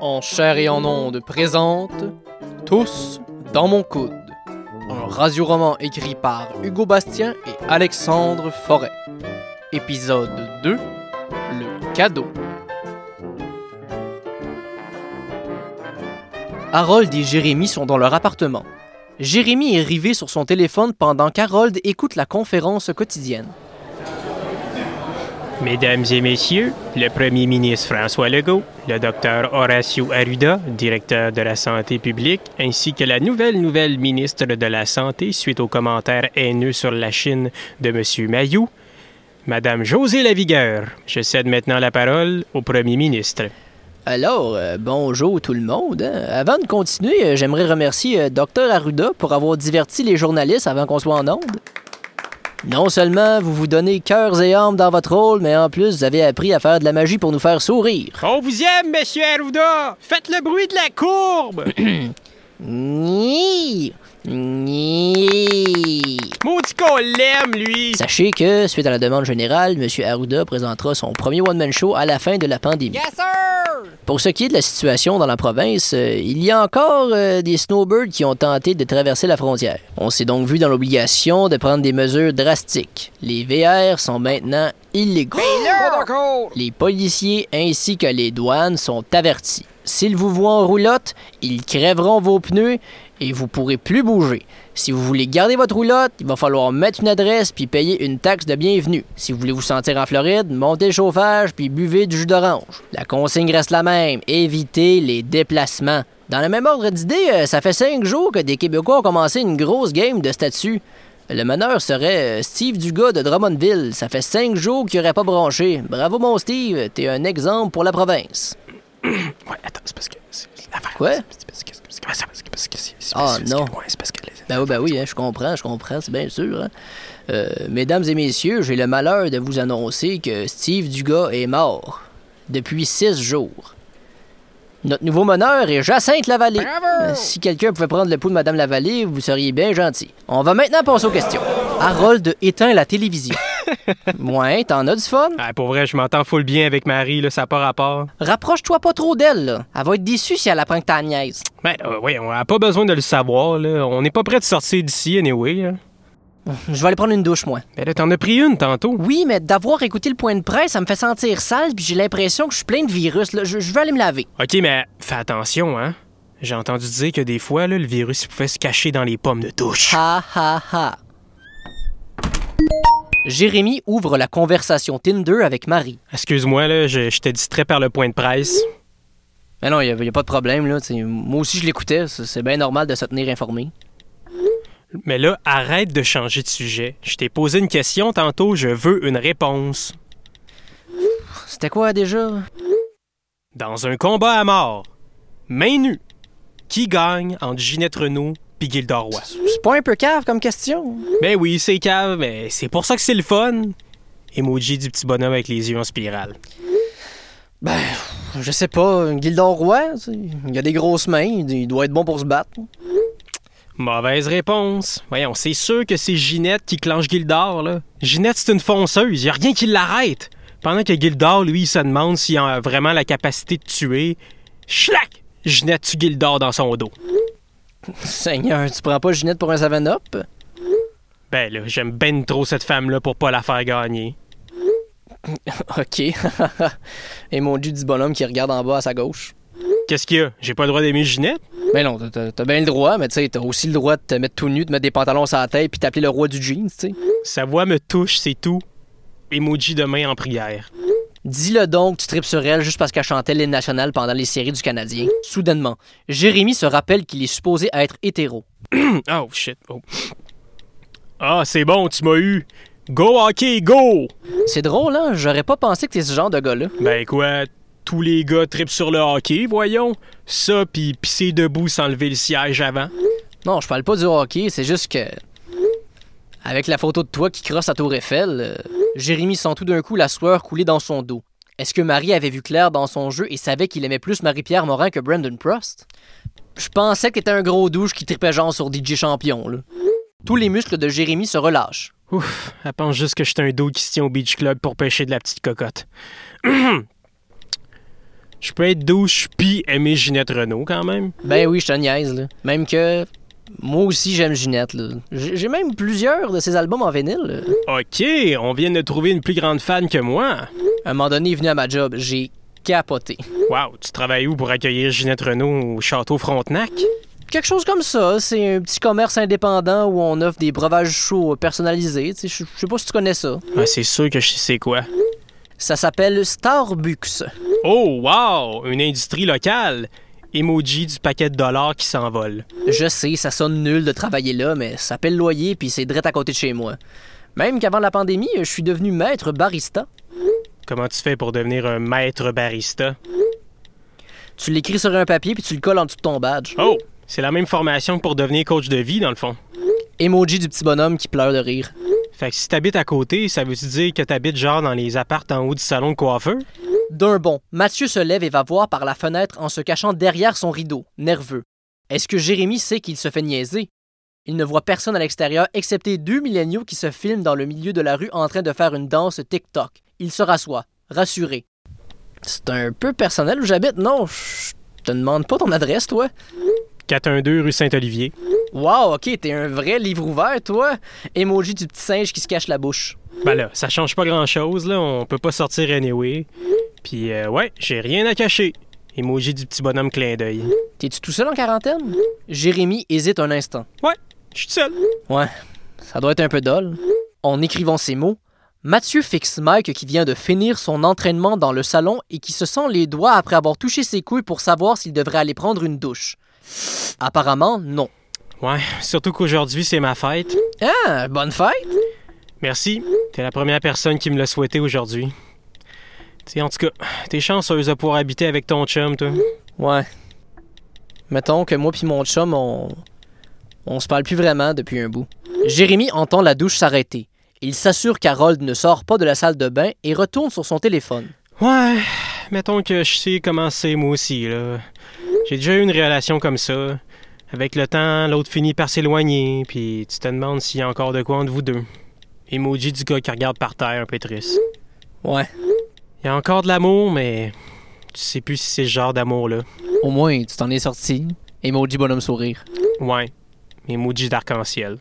en chair et en onde présente Tous dans mon coude. Un radio-roman écrit par Hugo Bastien et Alexandre Forêt. Épisode 2 Le cadeau. Harold et Jérémy sont dans leur appartement. Jérémy est rivé sur son téléphone pendant qu'Harold écoute la conférence quotidienne. Mesdames et messieurs, le premier ministre François Legault, le docteur Horacio Arruda, directeur de la santé publique, ainsi que la nouvelle nouvelle ministre de la Santé suite aux commentaires haineux sur la Chine de M. Mayou, Madame José Lavigueur. Je cède maintenant la parole au premier ministre. Alors, euh, bonjour tout le monde. hein. Avant de continuer, euh, j'aimerais remercier euh, Dr Arruda pour avoir diverti les journalistes avant qu'on soit en onde. Non seulement vous vous donnez cœurs et âmes dans votre rôle, mais en plus vous avez appris à faire de la magie pour nous faire sourire. On vous aime, Monsieur Arruda! Faites le bruit de la courbe! Ni, ni. Maudit qu'on l'aime, lui! Sachez que, suite à la demande générale, M. Arruda présentera son premier one-man show à la fin de la pandémie. Yes, sir! Pour ce qui est de la situation dans la province, euh, il y a encore euh, des snowbirds qui ont tenté de traverser la frontière. On s'est donc vu dans l'obligation de prendre des mesures drastiques. Les VR sont maintenant illégaux. Les policiers ainsi que les douanes sont avertis. S'ils vous voient en roulotte, ils crèveront vos pneus et vous pourrez plus bouger. Si vous voulez garder votre roulotte, il va falloir mettre une adresse puis payer une taxe de bienvenue. Si vous voulez vous sentir en Floride, montez le chauffage puis buvez du jus d'orange. La consigne reste la même, évitez les déplacements. Dans le même ordre d'idée, euh, ça fait cinq jours que des Québécois ont commencé une grosse game de statues. Le meneur serait euh, Steve Dugas de Drummondville. Ça fait cinq jours qu'il n'aurait pas branché. Bravo mon Steve, t'es un exemple pour la province. Ouais, attends, c'est parce que. l'affaire, Quoi? C'est parce que. C'est parce Ah, non. ouais, c'est parce que. les- Ben oui, ben oui, hein, je comprends, je comprends, c'est bien sûr. hein. Euh, mesdames et messieurs, j'ai le malheur de vous annoncer que Steve Dugas est mort depuis six jours. Notre nouveau meneur est Jacinthe Lavallée. Euh, si quelqu'un pouvait prendre le pouls de Madame Lavallée, vous seriez bien gentil. On va maintenant passer aux questions. Harold éteint la télévision. ouais, t'en as du fun? Ah, pour vrai, je m'entends full bien avec Marie, là, ça n'a pas rapport. Rapproche-toi pas trop d'elle, là. Elle va être déçue si elle apprend que t'as niaise. Ben, euh, oui, on n'a pas besoin de le savoir, là. On n'est pas prêt de sortir d'ici, anyway. Là. Je vais aller prendre une douche, moi. Ben là, t'en as pris une tantôt. Oui, mais d'avoir écouté le point de presse, ça me fait sentir sale, puis j'ai l'impression que je suis plein de virus. Là. Je, je vais aller me laver. OK, mais fais attention, hein. J'ai entendu dire que des fois, là, le virus il pouvait se cacher dans les pommes de douche. Ha ha ha. Jérémy ouvre la conversation Tinder avec Marie. Excuse-moi, là, je- j'étais distrait par le point de presse. Mais non, il n'y a, pas de problème. Là, t'sais. moi aussi, je l'écoutais. C'est c'est bien normal de se tenir informé. Mais là, arrête de changer de sujet. Je t'ai posé une question tantôt, je veux une réponse. C'était quoi déjà? Dans un combat à mort, main nue, qui gagne entre Ginette Renault puis Roy? C'est pas un peu cave comme question. Ben oui, c'est cave, mais c'est pour ça que c'est le fun. Emoji du petit bonhomme avec les yeux en spirale. Ben, je sais pas. Gildor Roy, il a des grosses mains. Il il doit être bon pour se battre. Mauvaise réponse. Voyons, c'est sûr que c'est Ginette qui clenche Gildor, là. Ginette, c'est une fonceuse, y a rien qui l'arrête. Pendant que Gildor, lui, il se demande s'il a vraiment la capacité de tuer. Schlac! Ginette tue Gildor dans son dos. Seigneur, tu prends pas Ginette pour un 7-up? Ben là, j'aime ben trop cette femme-là pour pas la faire gagner. OK. Et mon dieu du bonhomme qui regarde en bas à sa gauche. Qu'est-ce qu'il y a? J'ai pas le droit d'aimer Ginette? Ben non, t'as- bien le droit, mais tu sais, t'as aussi le droit de te mettre tout nu, de mettre des pantalons sur la tête puis t'appeler le roi du jeans, tu sais. Sa voix me touche, c'est tout. Emoji de main en prière. Dis-le donc, tu tripes sur elle juste parce qu'elle chantait l'hymne national pendant les séries du Canadien. Soudainement, Jérémy se rappelle qu'il est supposé être hétéro. Oh shit. Oh. Ah, c'est bon, tu m'as eu. Go hockey, go! C'est drôle, hein? J'aurais pas pensé que t'es ce genre de gars-là. Ben quoi, tous les gars tripent sur le hockey, voyons. Ça, pis pisser debout sans lever le siège avant. Non, je parle pas du hockey, c'est juste que. Avec la photo de toi qui crosse à Tour Eiffel, euh, Jérémy sent tout d'un coup la sueur couler dans son dos. Est-ce que Marie avait vu clair dans son jeu et savait qu'il aimait plus Marie-Pierre Morin que Brandon Prost? Je pensais que t'étais un gros douche qui tripait genre sur DJ Champion, là. Tous les muscles de Jérémy se relâchent. Ouf, elle pense juste que j'étais un dos qui se tient au beach club pour pêcher de la petite cocotte. Je peux être douche pis aimer Ginette Renault quand même. Ben oui, je te niaise, là. Même que moi aussi, j'aime Ginette, là. J'ai même plusieurs de ses albums en vinyle. là. Ok, on vient de trouver une plus grande fan que moi. À un moment donné, il est venu à ma job. J'ai capoté. Wow, tu travailles où pour accueillir Ginette Renault au château Frontenac? Quelque chose comme ça. C'est un petit commerce indépendant où on offre des breuvages chauds personnalisés. Tu sais, Je je sais pas si tu connais ça. Ah, c'est sûr que je sais quoi. Ça s'appelle Starbucks. Oh, wow! Une industrie locale. Emoji du paquet de dollars qui s'envole. Je sais, ça sonne nul de travailler là, mais ça paie le loyer puis c'est direct à côté de chez moi. Même qu'avant la pandémie, je suis devenu maître barista. Comment tu fais pour devenir un maître barista? Tu l'écris sur un papier puis tu le colles en dessous de ton badge. Oh! C'est la même formation que pour devenir coach de vie, dans le fond. Emoji du petit bonhomme qui pleure de rire. Fait que si t'habites à côté, ça veut-tu dire que t'habites genre dans les appartes en haut du salon de coiffeur? D'un bond, Mathieu se lève et va voir par la fenêtre en se cachant derrière son rideau, nerveux. Est-ce que Jérémy sait qu'il se fait niaiser? Il ne voit personne à l'extérieur excepté deux milléniaux qui se filment dans le milieu de la rue en train de faire une danse TikTok. Il se rassoit, rassuré. C'est un peu personnel où j'habite, non? Je te demande pas ton adresse, toi? 412 rue Saint-Olivier. Wow, ok, t'es un vrai livre ouvert, toi. Emoji du petit singe qui se cache la bouche. Ben là, ça change pas grand-chose, là. On peut pas sortir anyway. Puis, euh, ouais, j'ai rien à cacher. Emoji du petit bonhomme clin d'œil. T'es-tu tout seul en quarantaine? Jérémy hésite un instant. Ouais, je suis seul. Ouais, ça doit être un peu dole. En écrivant ces mots, Mathieu fixe Mike qui vient de finir son entraînement dans le salon et qui se sent les doigts après avoir touché ses couilles pour savoir s'il devrait aller prendre une douche. Apparemment, non. Ouais, surtout qu'aujourd'hui, c'est ma fête. Ah, bonne fête! Merci. T'es la première personne qui me l'a souhaité aujourd'hui. Tu sais, en tout cas, t'es chanceuse de pouvoir habiter avec ton chum, toi. Ouais. Mettons que moi puis mon chum, on... on se parle plus vraiment depuis un bout. Jérémy entend la douche s'arrêter. Il s'assure qu'Harold ne sort pas de la salle de bain et retourne sur son téléphone. Ouais, mettons que je sais comment c'est moi aussi, là. J'ai déjà eu une relation comme ça. Avec le temps, l'autre finit par s'éloigner, puis tu te demandes s'il y a encore de quoi entre vous deux. Emoji du gars qui regarde par terre, un peu triste. Ouais. Il y a encore de l'amour, mais tu sais plus si c'est ce genre d'amour-là. Au moins, tu t'en es sorti. Emoji bonhomme sourire. Ouais, emoji d'arc-en-ciel.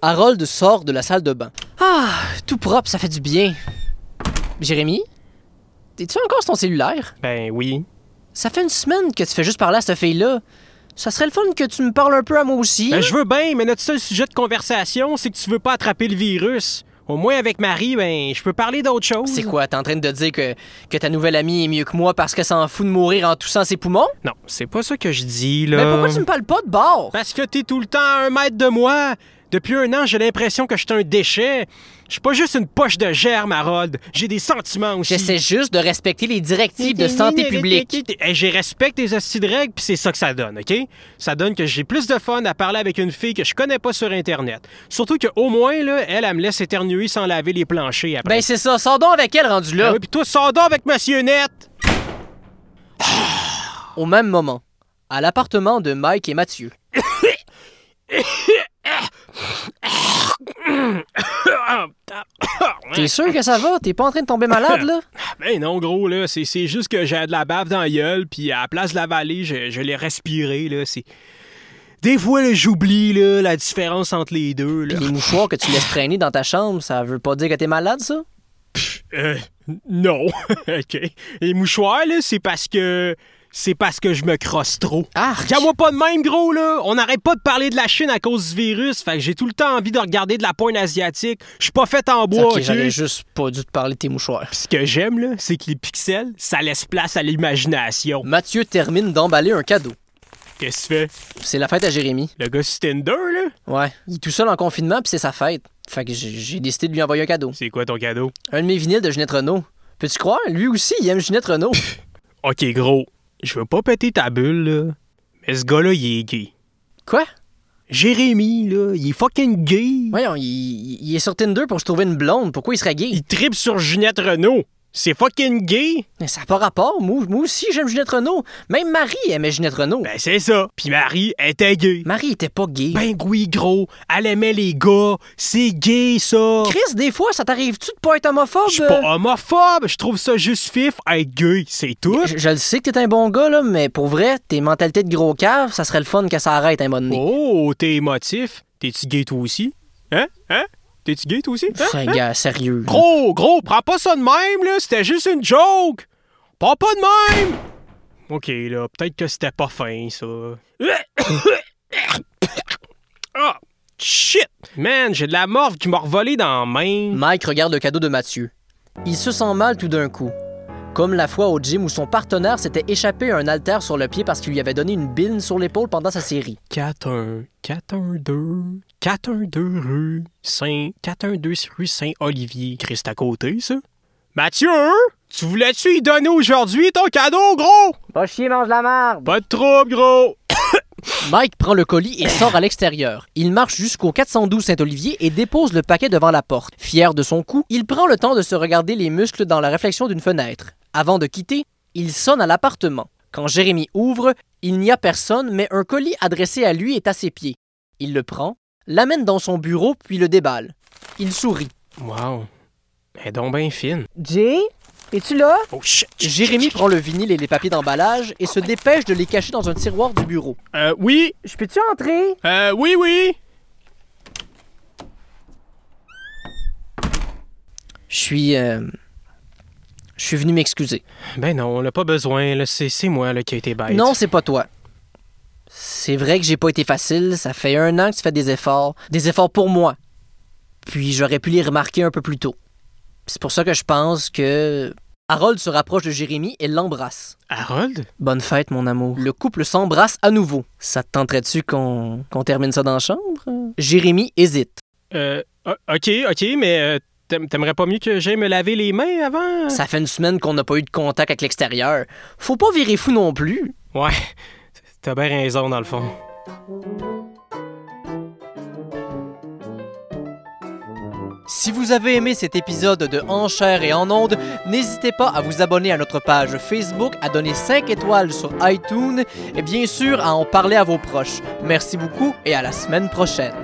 Harold sort de la salle de bain. Ah, tout propre, ça fait du bien. Jérémy? T'es-tu encore sur ton cellulaire? Ben oui. Ça fait une semaine que tu fais juste parler à cette fille-là. Ça serait le fun que tu me parles un peu à moi aussi. Ben hein? je veux bien, mais notre seul sujet de conversation, c'est que tu veux pas attraper le virus. Au moins avec Marie, ben je peux parler d'autre chose. C'est quoi, t'es en train de dire que, que ta nouvelle amie est mieux que moi parce qu'elle s'en fout de mourir en toussant ses poumons? Non, c'est pas ça que je dis, là. Mais pourquoi tu me parles pas de bord? Parce que t'es tout le temps à un mètre de moi. Depuis un an, j'ai l'impression que je suis un déchet. Je suis pas juste une poche de germe, Harold. J'ai des sentiments aussi. J'essaie juste de respecter les directives de santé publique. Hey, j'ai respecte les hosties de règles, puis c'est ça que ça donne, OK? Ça donne que j'ai plus de fun à parler avec une fille que je connais pas sur Internet. Surtout qu'au moins, là, elle, elle me laisse éternuer sans laver les planchers après. Ben c'est ça, sors donc avec elle rendu là. Ah oui, puis toi, sors donc avec Monsieur Net! Au même moment, à l'appartement de Mike et Mathieu. T'es sûr que ça va? T'es pas en train de tomber malade, là? Ben non, gros, là, c'est, juste que j'ai de la bave dans la gueule, puis à la place de la vallée, je, je l'ai respiré, là, c'est... Des fois, j'oublie, là, la différence entre les deux, là. Les mouchoirs que tu laisses traîner dans ta chambre, ça veut pas dire que t'es malade, ça? Euh, non. OK. Les mouchoirs, là, c'est parce que... C'est parce que je me crosse trop. Arc! Tiens-moi pas de même, gros, là! On n'arrête pas de parler de la Chine à cause du virus, fait que j'ai tout le temps envie de regarder de la pointe asiatique. Je suis pas fait en bois, Ok, j'aurais juste pas dû te parler de tes mouchoirs. Puis ce que j'aime, là, c'est que les pixels, ça laisse place à l'imagination. Mathieu termine d'emballer un cadeau. Qu'est-ce que tu fais? C'est la fête à Jérémy. Le gars sur Tinder, là? Ouais. Il est tout seul en confinement, puis c'est sa fête. Fait que j'ai j'ai décidé de lui envoyer un cadeau. C'est quoi ton cadeau? Un de mes vinyles de Ginette Renault. Peux-tu croire? Lui aussi, il aime Ginette Renault. OK, gros, je veux pas péter ta bulle, là, mais ce gars-là, il est gay. Quoi? Jérémy, là, il est fucking gay. Voyons, il, il est sur Tinder pour se trouver une blonde. Pourquoi il serait gay? Il tripe sur Ginette Renault. C'est fucking gay! Mais ça n'a pas rapport. Moi, moi aussi, j'aime Ginette Renault. Même Marie aimait Ginette Renault. Ben, c'est ça. Puis Marie était gay. Marie était pas gay. Ben oui, gros. Elle aimait les gars. C'est gay, ça. Chris, des fois, ça t'arrive-tu de pas être homophobe? Je suis pas homophobe. Je trouve ça juste fif être gay. C'est tout. Je, je le sais que t'es un bon gars, là, mais pour vrai, tes mentalités de gros cave, ça serait le fun que ça arrête un moment donné. Oh, t'es émotif. T'es-tu gay, toi aussi? Hein? Hein? T'es-tu gay, toi aussi? Hein? Gars, sérieux. là. Gros, gros, prends pas ça de même, là. C'était juste une joke. Prends pas de même. OK, là, peut-être que c'était pas fin, ça. Ah, shit! Man, j'ai de la morve qui m'a revolé dans la main. Mike regarde le cadeau de Mathieu. Il se sent mal tout d'un coup. Comme la fois au gym où son partenaire s'était échappé un haltère sur le pied parce qu'il lui avait donné une bine sur l'épaule pendant sa série. 4-1, 4-1-2, 4-1-2 rue Saint... 4-1-2 rue Saint-Olivier. Christ à côté, ça? Mathieu, tu voulais-tu y donner aujourd'hui ton cadeau, gros? Pas chier, mange la marde! Pas de trouble, gros! Mike prend le colis et sort à l'extérieur. Il marche jusqu'au 412 Saint-Olivier et dépose le paquet devant la porte. Fier de son coup, il prend le temps de se regarder les muscles dans la réflexion d'une fenêtre. Avant de quitter, il sonne à l'appartement. Quand Jérémy ouvre, il n'y a personne, mais un colis adressé à lui est à ses pieds. Il le prend, l'amène dans son bureau, puis le déballe. Il sourit. Wow. Elle est donc bien fine. Jay, es-tu là? Oh shit! Jérémy prend le vinyle et les papiers d'emballage et se dépêche de les cacher dans un tiroir du bureau. Euh, oui, Je peux-tu entrer? euh, oui, oui! Je suis. euh, Je suis venu m'excuser. Ben non, on n'a pas besoin, là. C'est, c'est moi, là, qui a été bête. Non, c'est pas toi. C'est vrai que j'ai pas été facile. Ça fait un an que tu fais des efforts. Des efforts pour moi. Puis j'aurais pu les remarquer un peu plus tôt. C'est pour ça que je pense que. Harold se rapproche de Jérémy et l'embrasse. Harold? Bonne fête, mon amour. Le couple s'embrasse à nouveau. Ça te tenterait-tu qu'on qu'on termine ça dans la chambre? Jérémy hésite. Euh, ok, ok, mais euh, t'aim- t'aimerais pas mieux que j'aille me laver les mains avant? Ça fait une semaine qu'on n'a pas eu de contact avec l'extérieur. Faut pas virer fou non plus. Ouais, t'as bien raison, dans le fond. Si vous avez aimé cet épisode de En chair et en ondes, n'hésitez pas à vous abonner à notre page Facebook, à donner 5 étoiles sur iTunes et bien sûr à en parler à vos proches. Merci beaucoup et à la semaine prochaine.